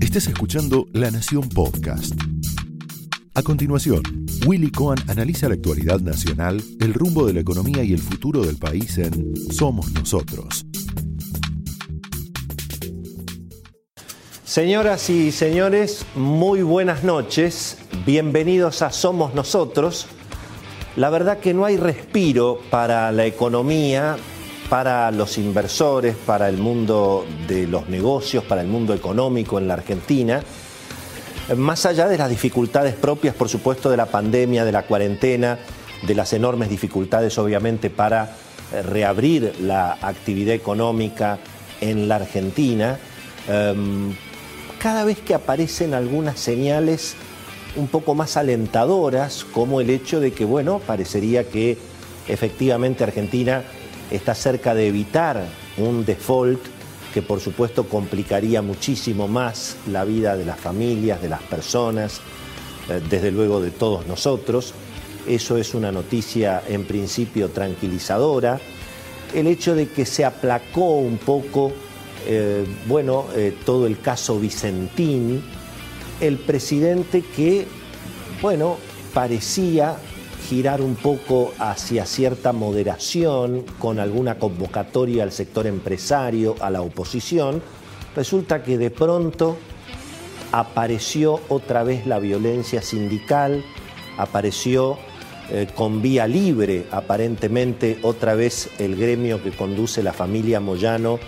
Estás escuchando La Nación Podcast. A continuación, Willy Cohen analiza la actualidad nacional, el rumbo de la economía y el futuro del país en Somos Nosotros. Señoras y señores, muy buenas noches. Bienvenidos a Somos Nosotros. La verdad que no hay respiro para la economía, para los inversores, para el mundo de los negocios, para el mundo económico en la Argentina. Más allá de las dificultades propias, por supuesto, de la pandemia, de la cuarentena, de las enormes dificultades, obviamente, para eh, reabrir la actividad económica en la Argentina, em, cada vez que aparecen algunas señales un poco más alentadoras, como el hecho de que, bueno, parecería que efectivamente Argentina está cerca de evitar un default que por supuesto complicaría muchísimo más la vida de las familias, de las personas, eh, desde luego de todos nosotros. Eso es una noticia en principio tranquilizadora. El hecho de que se aplacó un poco, eh, bueno, eh, todo el caso Vicentín, el presidente que, bueno, parecía girar un poco hacia cierta moderación con alguna convocatoria al sector empresario, a la oposición, resulta que de pronto apareció otra vez la violencia sindical, apareció eh, con vía libre aparentemente otra vez el gremio que conduce la familia Moyano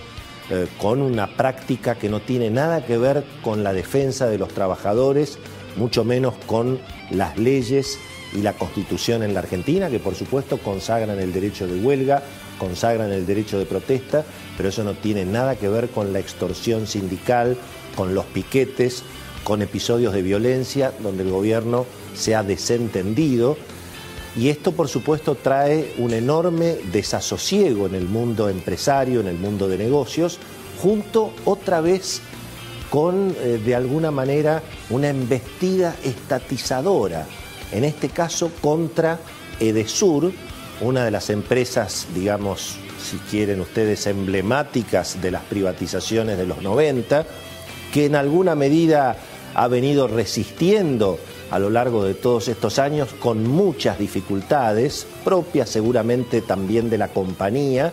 eh, con una práctica que no tiene nada que ver con la defensa de los trabajadores, mucho menos con las leyes y la constitución en la Argentina, que por supuesto consagran el derecho de huelga, consagran el derecho de protesta, pero eso no tiene nada que ver con la extorsión sindical, con los piquetes, con episodios de violencia donde el gobierno se ha desentendido. Y esto, por supuesto, trae un enorme desasosiego en el mundo empresario, en el mundo de negocios, junto otra vez con, eh, de alguna manera, una embestida estatizadora, en este caso contra Edesur, una de las empresas, digamos, si quieren ustedes, emblemáticas de las privatizaciones de los 90, que en alguna medida ha venido resistiendo a lo largo de todos estos años con muchas dificultades, propias seguramente también de la compañía,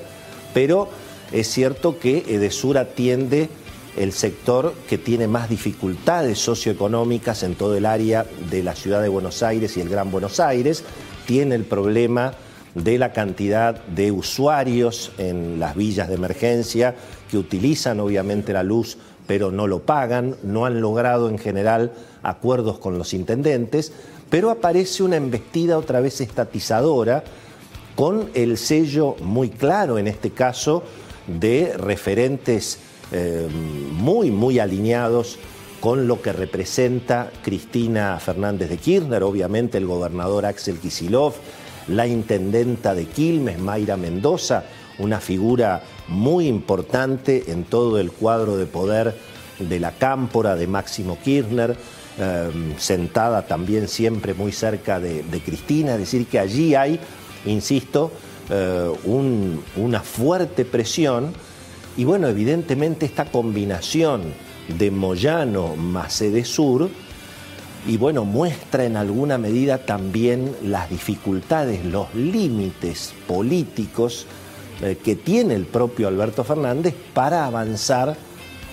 pero es cierto que Edesur atiende el sector que tiene más dificultades socioeconómicas en todo el área de la ciudad de Buenos Aires y el Gran Buenos Aires, tiene el problema de la cantidad de usuarios en las villas de emergencia que utilizan obviamente la luz pero no lo pagan, no han logrado en general acuerdos con los intendentes, pero aparece una embestida otra vez estatizadora con el sello muy claro en este caso de referentes eh, muy, muy alineados con lo que representa Cristina Fernández de Kirchner, obviamente el gobernador Axel Kisilov, la intendenta de Quilmes, Mayra Mendoza, una figura muy importante en todo el cuadro de poder de la cámpora de Máximo Kirchner, em, sentada también siempre muy cerca de, Cristina, es decir, que allí hay, insisto, eh, una fuerte presión y bueno, evidentemente esta combinación de Moyano más Sur y bueno, muestra en alguna medida también las dificultades, los límites políticos eh, que tiene el propio Alberto Fernández para avanzar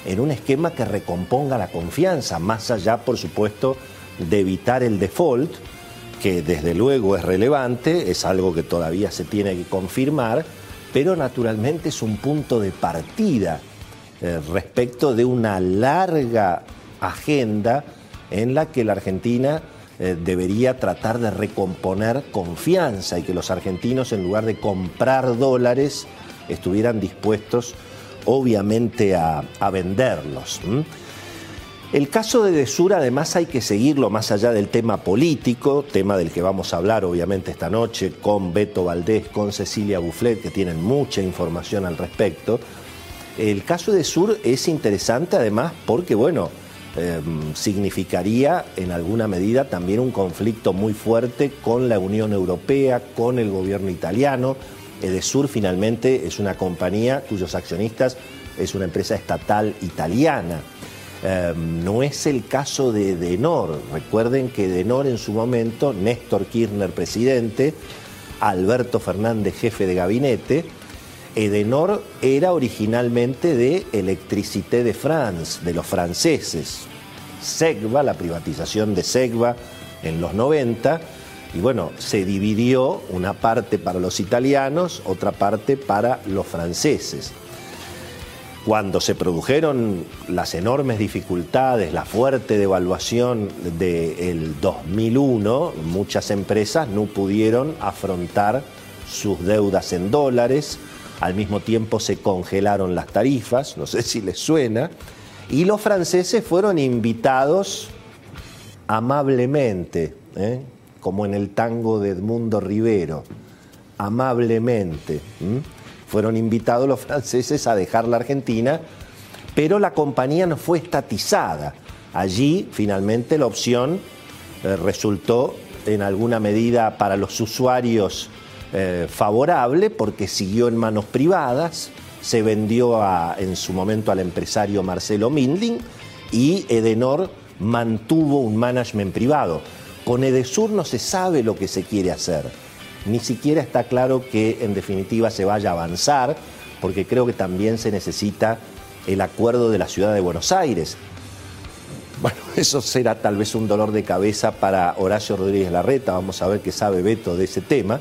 en un esquema que recomponga la confianza, más allá, por supuesto, de evitar el default, que desde luego es relevante, es algo que todavía se tiene que confirmar, pero naturalmente es un punto de partida eh, respecto de una larga agenda en la que la Argentina eh, debería tratar de recomponer confianza y que los argentinos en lugar de comprar dólares estuvieran dispuestos obviamente a, venderlos. El caso de Desura además hay que seguirlo más allá del tema político, tema del que vamos a hablar obviamente esta noche con Beto Valdés, con Cecilia Bufflet, que tienen mucha información al respecto. El caso de Sur es interesante además porque, bueno, Em, significaría en alguna medida también un conflicto muy fuerte con la Unión Europea, con el gobierno italiano. Edesur finalmente es una compañía cuyos accionistas es una empresa estatal italiana. Em, no es el caso de Denor. Recuerden que Denor en su momento, Néstor Kirchner presidente, Alberto Fernández jefe de gabinete, Edenor era originalmente de Electricité de France, de los franceses. Segva, la privatización de Segva en los 90, y bueno, se dividió una parte para los italianos, otra parte para los franceses. Cuando se produjeron las enormes dificultades, la fuerte devaluación del 2001, muchas empresas no pudieron afrontar sus deudas en dólares, al mismo tiempo se congelaron las tarifas, no sé si les suena, y los franceses fueron invitados amablemente, ¿eh? como en el tango de Edmundo Rivero, amablemente. Fueron invitados los franceses a dejar la Argentina, pero la compañía no fue estatizada. Allí finalmente la opción eh, resultó en alguna medida para los usuarios eh, favorable porque siguió en manos privadas, se vendió en su momento al empresario Marcelo Mindling y Edenor mantuvo un management privado. Con Edesur no se sabe lo que se quiere hacer, ni siquiera está claro que en definitiva se vaya a avanzar, porque creo que también se necesita el acuerdo de la ciudad de Buenos Aires. Bueno, eso será tal vez un dolor de cabeza para Horacio Rodríguez Larreta, vamos a ver qué sabe Beto de ese tema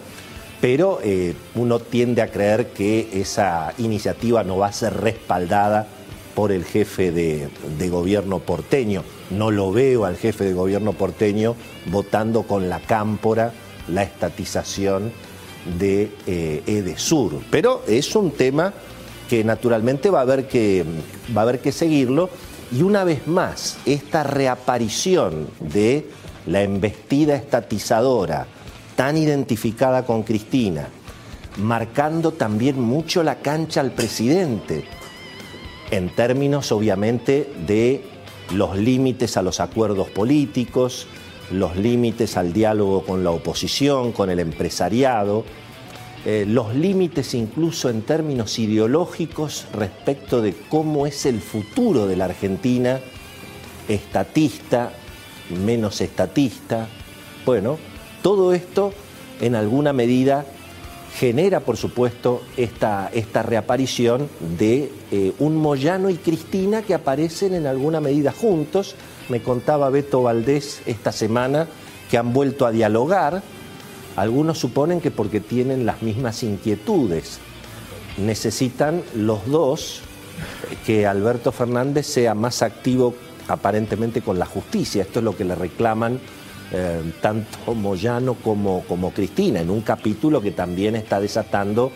pero eh, uno tiende a creer que esa iniciativa no va a ser respaldada por el jefe de, gobierno porteño. No lo veo al jefe de gobierno porteño votando con la cámpora la estatización de eh, Edesur. Pero es un tema que naturalmente va a, haber que, va a haber que seguirlo. Y una vez más, esta reaparición de la embestida estatizadora, tan identificada con Cristina, marcando también mucho la cancha al presidente, en términos obviamente de los límites a los acuerdos políticos, los límites al diálogo con la oposición, con el empresariado, eh, los límites incluso en términos ideológicos respecto de cómo es el futuro de la Argentina, estatista, menos estatista. Bueno, todo esto, en alguna medida, genera, por supuesto, esta, esta reaparición de eh, un Moyano y Cristina que aparecen en alguna medida juntos. Me contaba Beto Valdés esta semana que han vuelto a dialogar. Algunos suponen que porque tienen las mismas inquietudes. Necesitan los dos que Alberto Fernández sea más activo aparentemente con la justicia. Esto es lo que le reclaman eh, tanto Moyano como, como Cristina, en un capítulo que también está desatando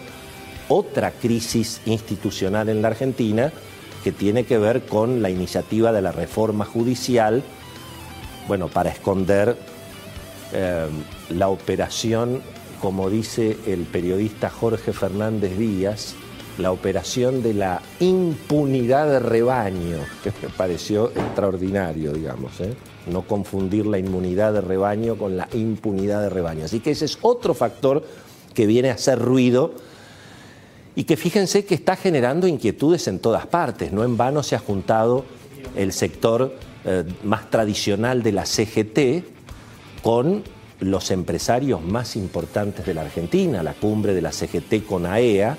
otra crisis institucional en la Argentina que tiene que ver con la iniciativa de la reforma judicial, bueno, para esconder eh, la operación, como dice el periodista Jorge Fernández Díaz, la operación de la impunidad de rebaño, que me pareció extraordinario, digamos. ¿eh? no confundir la inmunidad de rebaño con la impunidad de rebaño. Así que ese es otro factor que viene a hacer ruido y que fíjense que está generando inquietudes en todas partes. No en vano se ha juntado el sector eh, más tradicional de la CGT con los empresarios más importantes de la Argentina, la cumbre de la CGT con AEA,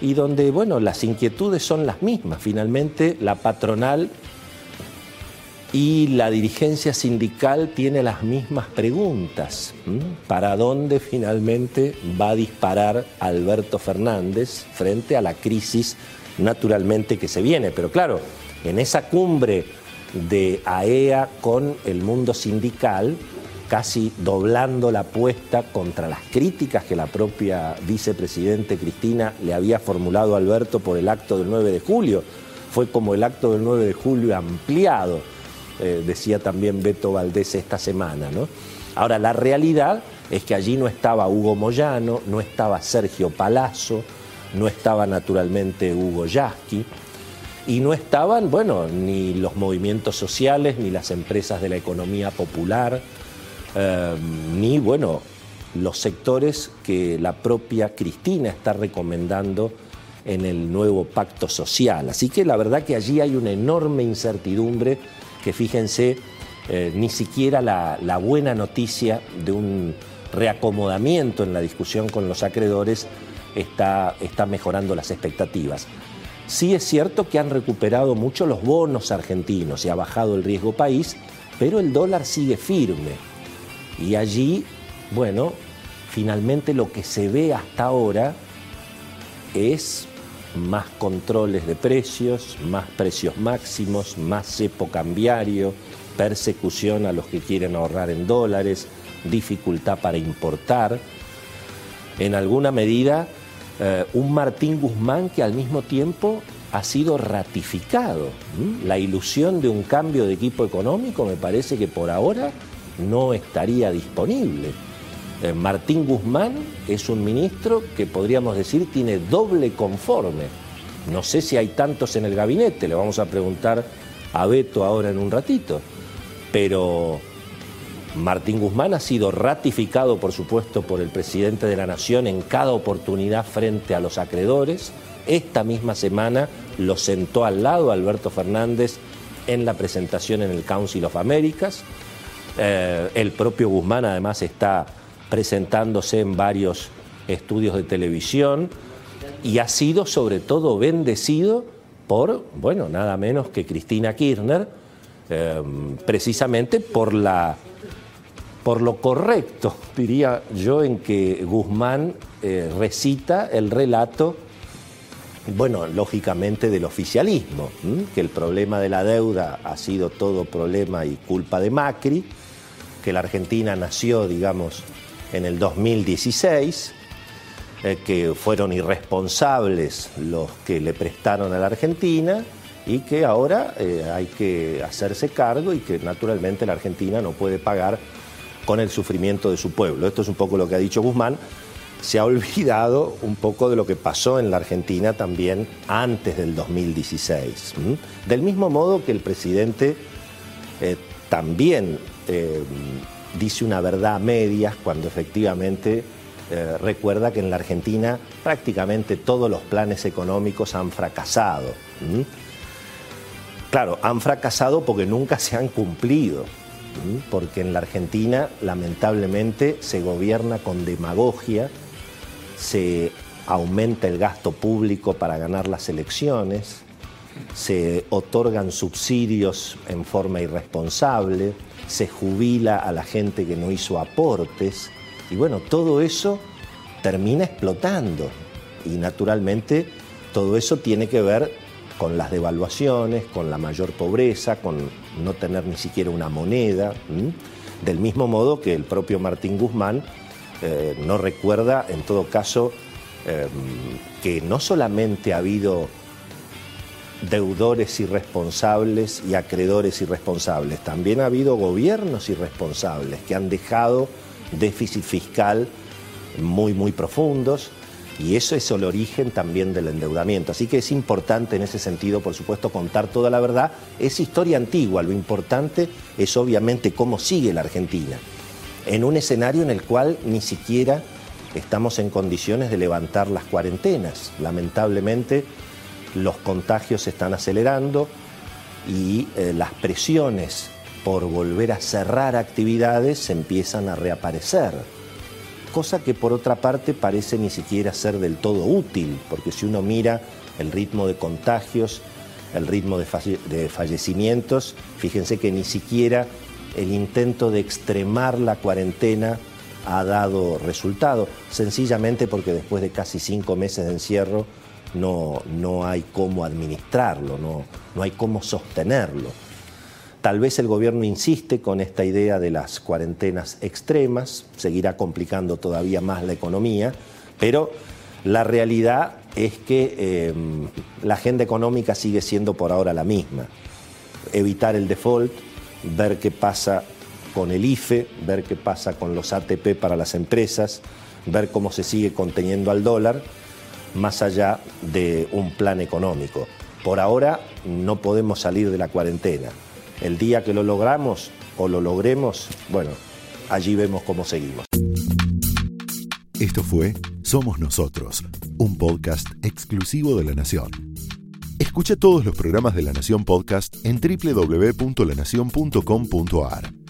y donde, bueno, las inquietudes son las mismas. Finalmente, la patronal y la dirigencia sindical tiene las mismas preguntas. ¿Para dónde finalmente va a disparar Alberto Fernández frente a la crisis naturalmente que se viene? Pero claro, en esa cumbre de AEA e con el mundo sindical, casi doblando la apuesta contra las críticas que la propia vicepresidente Cristina le había formulado a Alberto por el acto del 9 de julio. Fue como el acto del 9 de julio ampliado eh, decía también Beto Valdés esta semana. ¿no? Ahora, la realidad es que allí no estaba Hugo Moyano, no estaba Sergio Palazzo, no estaba naturalmente Hugo Yasky, y no estaban, bueno, ni los movimientos sociales, ni las empresas de la economía popular, eh, ni, bueno, los sectores que la propia Cristina está recomendando en el nuevo pacto social. Así que la verdad que allí hay una enorme incertidumbre que fíjense, eh, ni siquiera la, buena noticia de un reacomodamiento en la discusión con los acreedores está, está mejorando las expectativas. Sí es cierto que han recuperado mucho los bonos argentinos y ha bajado el riesgo país, pero el dólar sigue firme. Y allí, bueno, finalmente lo que se ve hasta ahora es más controles de precios, más precios máximos, más cepo cambiario, persecución a los que quieren ahorrar en dólares, dificultad para importar. En alguna medida, eh, un Martín Guzmán que al mismo tiempo ha sido ratificado. La ilusión de un cambio de equipo económico me parece que por ahora no estaría disponible. Eh, Martín Guzmán es un ministro que podríamos decir tiene doble conforme. No sé si hay tantos en el gabinete, le vamos a preguntar a Beto ahora en un ratito, pero Martín Guzmán ha sido ratificado, por supuesto, por el presidente de la Nación en cada oportunidad frente a los acreedores. Esta misma semana lo sentó al lado Alberto Fernández en la presentación en el Council of Americas. Eh, el propio Guzmán además está presentándose en varios estudios de televisión y ha sido sobre todo bendecido por, bueno, nada menos que Cristina Kirchner, em, precisamente por la por lo correcto, diría yo, en que Guzmán eh, recita el relato, bueno, lógicamente del oficialismo, que el problema de la deuda ha sido todo problema y culpa de Macri, que la Argentina nació, digamos, en el 2016, eh, que fueron irresponsables los que le prestaron a la Argentina y que ahora eh, hay que hacerse cargo y que naturalmente la Argentina no puede pagar con el sufrimiento de su pueblo. Esto es un poco lo que ha dicho Guzmán. Se ha olvidado un poco de lo que pasó en la Argentina también antes del 2016. Del mismo modo que el presidente eh, también dice una verdad a medias cuando efectivamente eh, recuerda que en la Argentina prácticamente todos los planes económicos han fracasado. Claro, han fracasado porque nunca se han cumplido, porque en la Argentina lamentablemente se gobierna con demagogia, se aumenta el gasto público para ganar las elecciones, se otorgan subsidios en forma irresponsable, se jubila a la gente que no hizo aportes y bueno, todo eso termina explotando. Y naturalmente todo eso tiene que ver con las devaluaciones, con la mayor pobreza, con no tener ni siquiera una moneda, del mismo modo que el propio Martín Guzmán eh, no recuerda en todo caso em, que no solamente ha habido deudores irresponsables y acreedores irresponsables. También ha habido gobiernos irresponsables que han dejado déficit fiscal muy, muy profundos y eso es el origen también del endeudamiento. Así que es importante en ese sentido, por supuesto, contar toda la verdad. Es historia antigua, lo importante es obviamente cómo sigue la Argentina, en un escenario en el cual ni siquiera estamos en condiciones de levantar las cuarentenas. Lamentablemente, los contagios se están acelerando y eh, las presiones por volver a cerrar actividades empiezan a reaparecer. Cosa que por otra parte parece ni siquiera ser del todo útil, porque si uno mira el ritmo de contagios, el ritmo de fallecimientos, fíjense que ni siquiera el intento de extremar la cuarentena ha dado resultado, sencillamente porque después de casi cinco meses de encierro, no, no hay cómo administrarlo, no, no hay cómo sostenerlo. Tal vez el gobierno insiste con esta idea de las cuarentenas extremas, seguirá complicando todavía más la economía, pero la realidad es que em, la agenda económica sigue siendo por ahora la misma. Evitar el default, ver qué pasa con el IFE, ver qué pasa con los ATP para las empresas, ver cómo se sigue conteniendo al dólar más allá de un plan económico. Por ahora no podemos salir de la cuarentena. El día que lo logramos o lo logremos, bueno, allí vemos cómo seguimos. Esto fue Somos Nosotros, un podcast exclusivo de La Nación. Escucha todos los programas de La Nación Podcast en www.lanacion.com.ar.